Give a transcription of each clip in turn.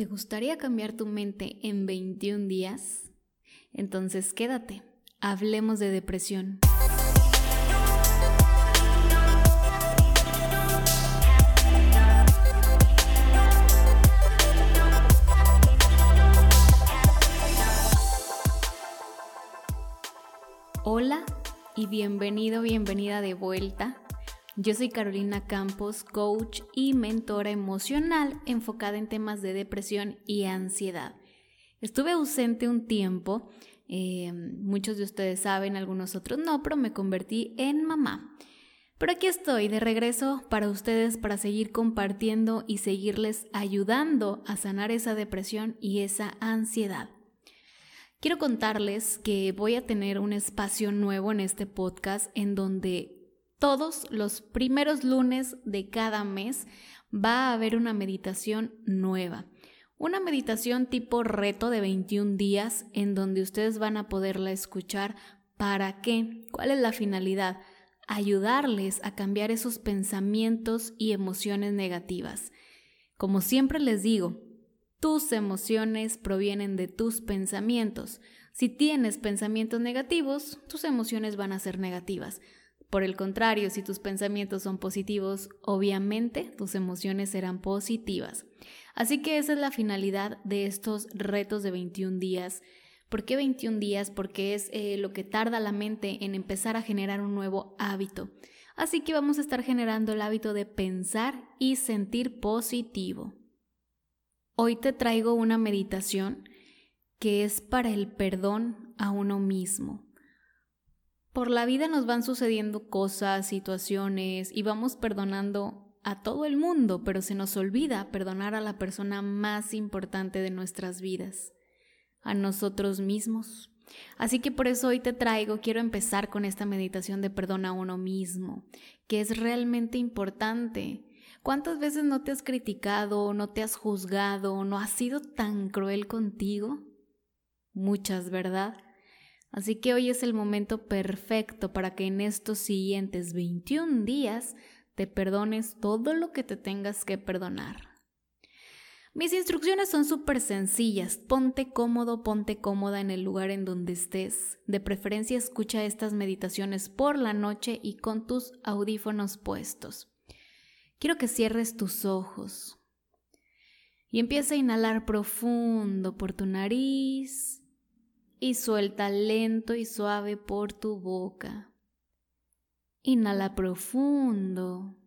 ¿Te gustaría cambiar tu mente en 21 días? Entonces quédate, hablemos de depresión. Hola y bienvenido, bienvenida de vuelta yo soy Carolina Campos, coach y mentora emocional enfocada en temas de depresión y ansiedad. Estuve ausente un tiempo, eh, muchos de ustedes saben, algunos otros no, pero me convertí en mamá. Pero aquí estoy de regreso para ustedes para seguir compartiendo y seguirles ayudando a sanar esa depresión y esa ansiedad. Quiero contarles que voy a tener un espacio nuevo en este podcast en donde todos los primeros lunes de cada mes va a haber una meditación nueva. Una meditación tipo reto de 21 días en donde ustedes van a poderla escuchar. ¿Para qué? ¿Cuál es la finalidad? Ayudarles a cambiar esos pensamientos y emociones negativas. Como siempre les digo, tus emociones provienen de tus pensamientos. Si tienes pensamientos negativos, tus emociones van a ser negativas. Por el contrario, si tus pensamientos son positivos, obviamente tus emociones serán positivas. Así que esa es la finalidad de estos retos de 21 días. ¿Por qué 21 días? Porque es eh, lo que tarda la mente en empezar a generar un nuevo hábito. Así que vamos a estar generando el hábito de pensar y sentir positivo. Hoy te traigo una meditación que es para el perdón a uno mismo. Por la vida nos van sucediendo cosas, situaciones y vamos perdonando a todo el mundo, pero se nos olvida perdonar a la persona más importante de nuestras vidas, a nosotros mismos. Así que por eso hoy te traigo, quiero empezar con esta meditación de perdón a uno mismo, que es realmente importante. ¿Cuántas veces no te has criticado, no te has juzgado, no has sido tan cruel contigo? Muchas, ¿verdad? Así que hoy es el momento perfecto para que en estos siguientes 21 días te perdones todo lo que te tengas que perdonar. Mis instrucciones son súper sencillas. Ponte cómodo, ponte cómoda en el lugar en donde estés. De preferencia escucha estas meditaciones por la noche y con tus audífonos puestos. Quiero que cierres tus ojos y empieza a inhalar profundo por tu nariz y suelta lento y suave por tu boca. Inhala profundo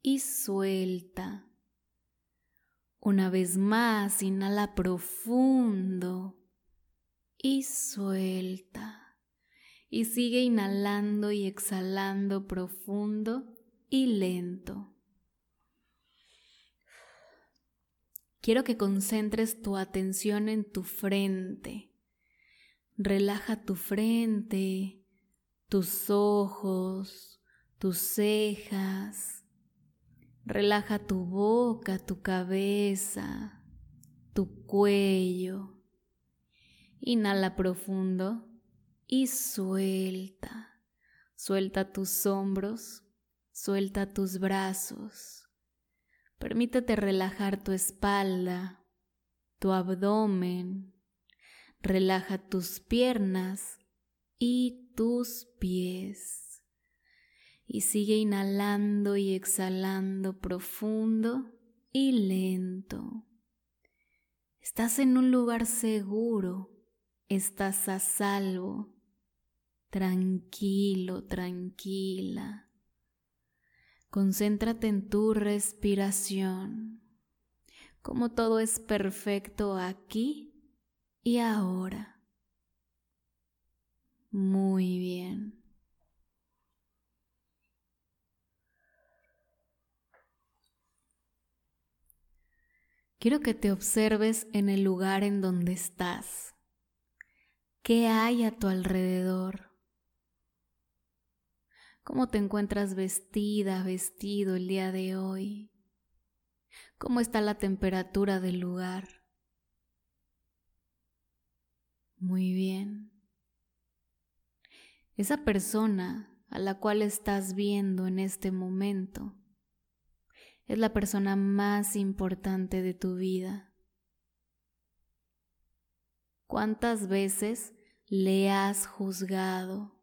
y suelta. Una vez más, inhala profundo y suelta. Y sigue inhalando y exhalando profundo y lento. Quiero que concentres tu atención en tu frente Relaja tu frente, tus ojos, tus cejas. Relaja tu boca, tu cabeza, tu cuello. Inhala profundo y suelta. Suelta tus hombros, suelta tus brazos. Permítete relajar tu espalda, tu abdomen, Relaja tus piernas y tus pies. Y sigue inhalando y exhalando profundo y lento. Estás en un lugar seguro, estás a salvo, tranquilo, tranquila. Concéntrate en tu respiración, como todo es perfecto aquí y ahora. Muy bien. Quiero que te observes en el lugar en donde estás. ¿Qué hay a tu alrededor? ¿Cómo te encuentras vestida, vestido el día de hoy? ¿Cómo está la temperatura del lugar? Muy bien. Esa persona a la cual estás viendo en este momento es la persona más importante de tu vida. ¿Cuántas veces le has juzgado?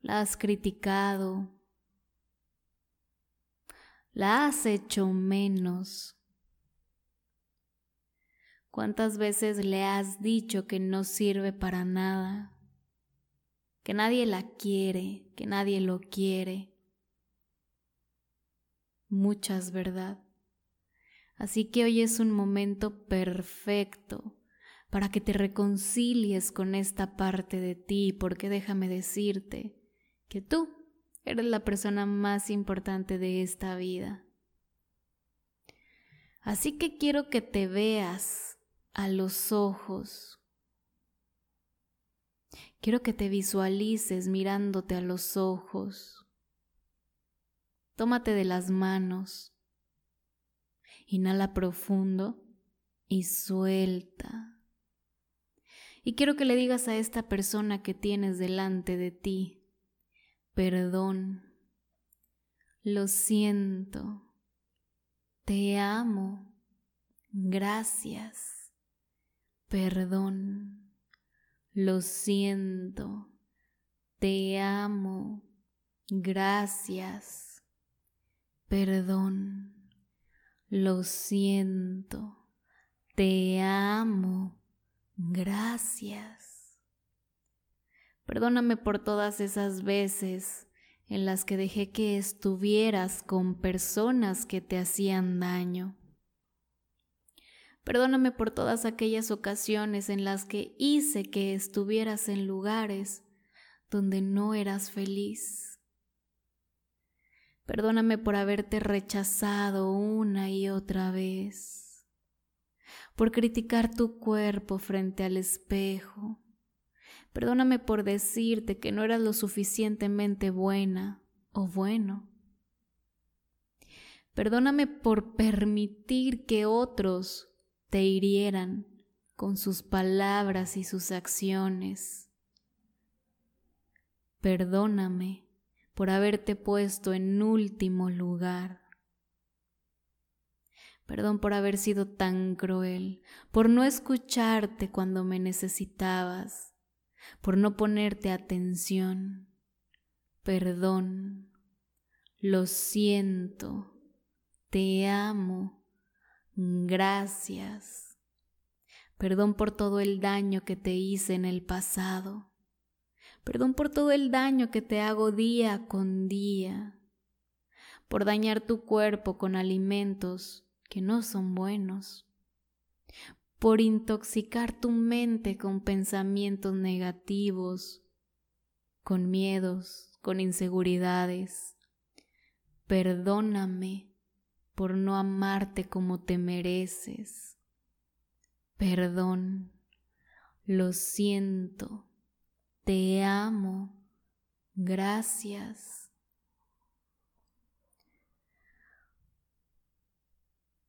¿La has criticado? ¿La has hecho menos? ¿Cuántas veces le has dicho que no sirve para nada? Que nadie la quiere, que nadie lo quiere. Muchas, ¿verdad? Así que hoy es un momento perfecto para que te reconcilies con esta parte de ti, porque déjame decirte que tú eres la persona más importante de esta vida. Así que quiero que te veas a los ojos. Quiero que te visualices mirándote a los ojos. Tómate de las manos Inhala profundo y suelta. Y quiero que le digas a esta persona que tienes delante de ti, perdón, lo siento, te amo, gracias, perdón, lo siento, te amo, gracias, perdón. Lo siento, te amo, gracias. Perdóname por todas esas veces en las que dejé que estuvieras con personas que te hacían daño. Perdóname por todas aquellas ocasiones en las que hice que estuvieras en lugares donde no eras feliz. Perdóname por haberte rechazado una y otra vez, por criticar tu cuerpo frente al espejo. Perdóname por decirte que no eras lo suficientemente buena o bueno. Perdóname por permitir que otros te hirieran con sus palabras y sus acciones. Perdóname por haberte puesto en último lugar. Perdón por haber sido tan cruel, por no escucharte cuando me necesitabas, por no ponerte atención. Perdón, lo siento, te amo, gracias. Perdón por todo el daño que te hice en el pasado. Perdón por todo el daño que te hago día con día, por dañar tu cuerpo con alimentos que no son buenos, por intoxicar tu mente con pensamientos negativos, con miedos, con inseguridades. Perdóname por no amarte como te mereces. Perdón, lo siento te amo. Gracias.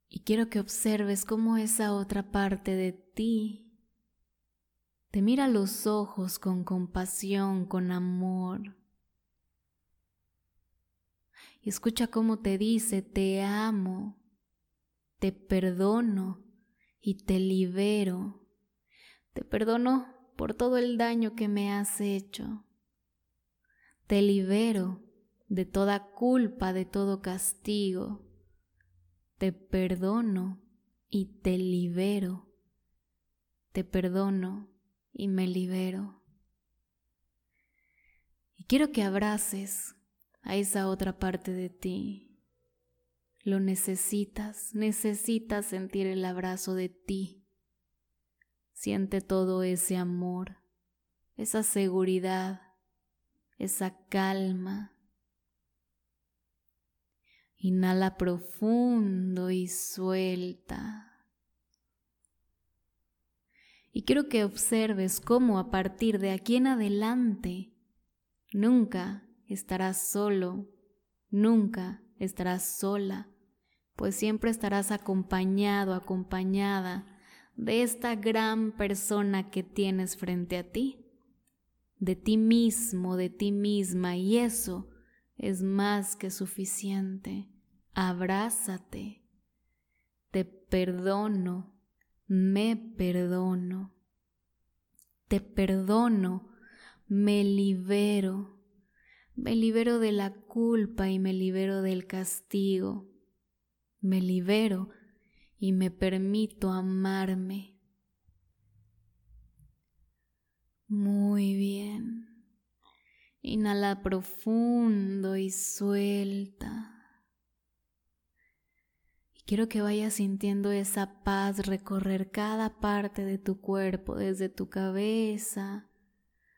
Y quiero que observes cómo esa otra parte de ti te mira a los ojos con compasión, con amor. Escucha cómo te dice, te amo, te perdono y te libero. Te perdono por todo el daño que me has hecho. Te libero de toda culpa, de todo castigo. Te perdono y te libero. Te perdono y me libero. Y quiero que abraces a esa otra parte de ti. Lo necesitas, necesitas sentir el abrazo de ti Siente todo ese amor, esa seguridad, esa calma. Inhala profundo y suelta. Y quiero que observes cómo a partir de aquí en adelante nunca estarás solo, nunca estarás sola, pues siempre estarás acompañado, acompañada de esta gran persona que tienes frente a ti, de ti mismo, de ti misma, y eso es más que suficiente. Abrázate, te perdono, me perdono, te perdono, me libero, me libero de la culpa y me libero del castigo, me libero y me permito amarme. Muy bien. Inhala profundo y suelta. Quiero que vayas sintiendo esa paz recorrer cada parte de tu cuerpo, desde tu cabeza,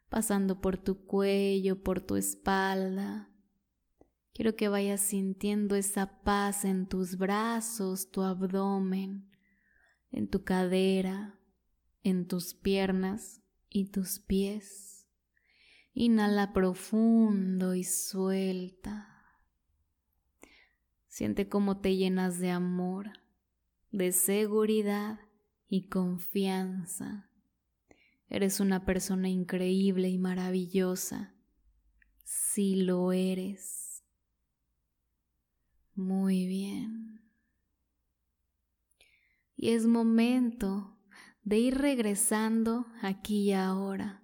pasando por tu cuello, por tu espalda. Quiero que vayas sintiendo esa paz en tus brazos, tu abdomen, en tu cadera, en tus piernas y tus pies. Inhala profundo y suelta. Siente cómo te llenas de amor, de seguridad y confianza. Eres una persona increíble y maravillosa. Si lo eres. Muy bien. Y es momento de ir regresando aquí y ahora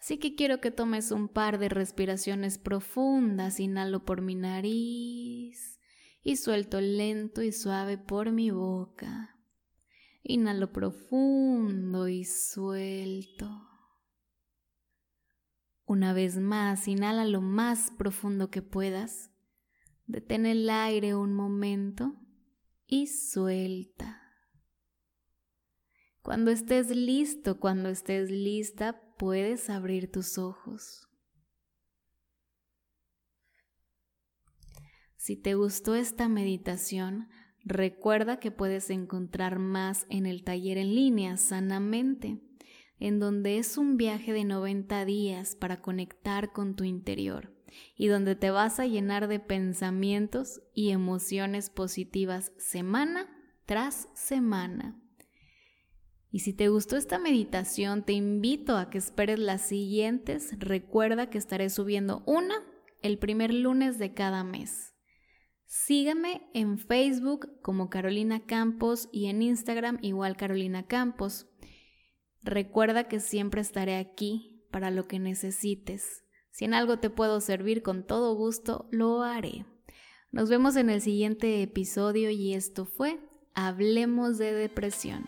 Así que quiero que tomes un par de respiraciones profundas. Inhalo por mi nariz y suelto lento y suave por mi boca. Inhalo profundo y suelto. Una vez más, inhala lo más profundo que puedas. Detén el aire un momento y suelta. Cuando estés listo, cuando estés lista, puedes abrir tus ojos. Si te gustó esta meditación, recuerda que puedes encontrar más en el taller en línea Sanamente, en donde es un viaje de 90 días para conectar con tu interior y donde te vas a llenar de pensamientos y emociones positivas semana tras semana. Y si te gustó esta meditación, te invito a que esperes las siguientes. Recuerda que estaré subiendo una el primer lunes de cada mes. Sígueme en Facebook como Carolina Campos y en Instagram igual Carolina Campos. Recuerda que siempre estaré aquí para lo que necesites. Si en algo te puedo servir con todo gusto, lo haré. Nos vemos en el siguiente episodio y esto fue Hablemos de depresión.